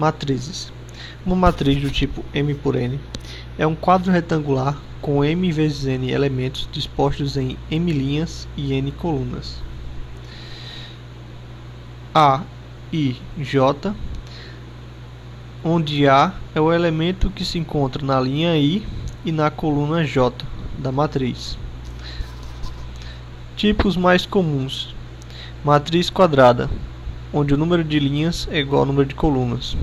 Matrizes. Uma matriz do tipo M por N é um quadro retangular com M vezes N elementos dispostos em M linhas e N colunas. A, I, J, onde A é o elemento que se encontra na linha I e na coluna J da matriz. Tipos mais comuns: matriz quadrada, onde o número de linhas é igual ao número de colunas,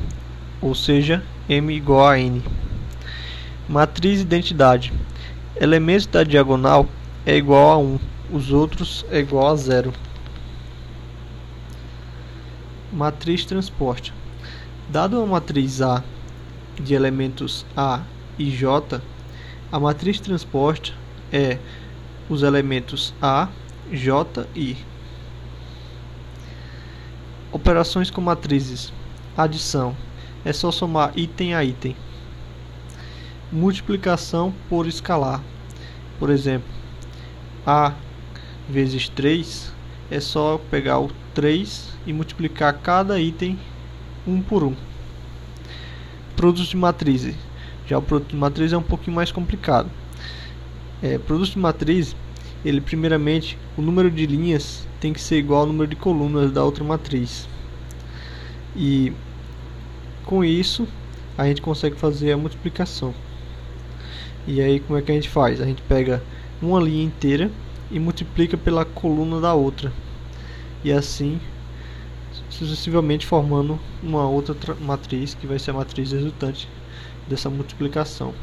ou seja, M igual a N. Matriz identidade: elementos da diagonal é igual a 1, os outros é igual a 0. Matriz transporte: dado uma matriz A de elementos A e J, a matriz transporte é os elementos A J e Operações com matrizes. Adição. É só somar item a item. Multiplicação por escalar. Por exemplo, A vezes 3 é só pegar o 3 e multiplicar cada item um por um. Produtos de matriz. Já o produto de matriz é um pouquinho mais complicado. É, produto de matriz ele primeiramente o número de linhas tem que ser igual ao número de colunas da outra matriz. E com isso a gente consegue fazer a multiplicação. E aí como é que a gente faz? A gente pega uma linha inteira e multiplica pela coluna da outra. E assim sucessivamente formando uma outra matriz que vai ser a matriz resultante dessa multiplicação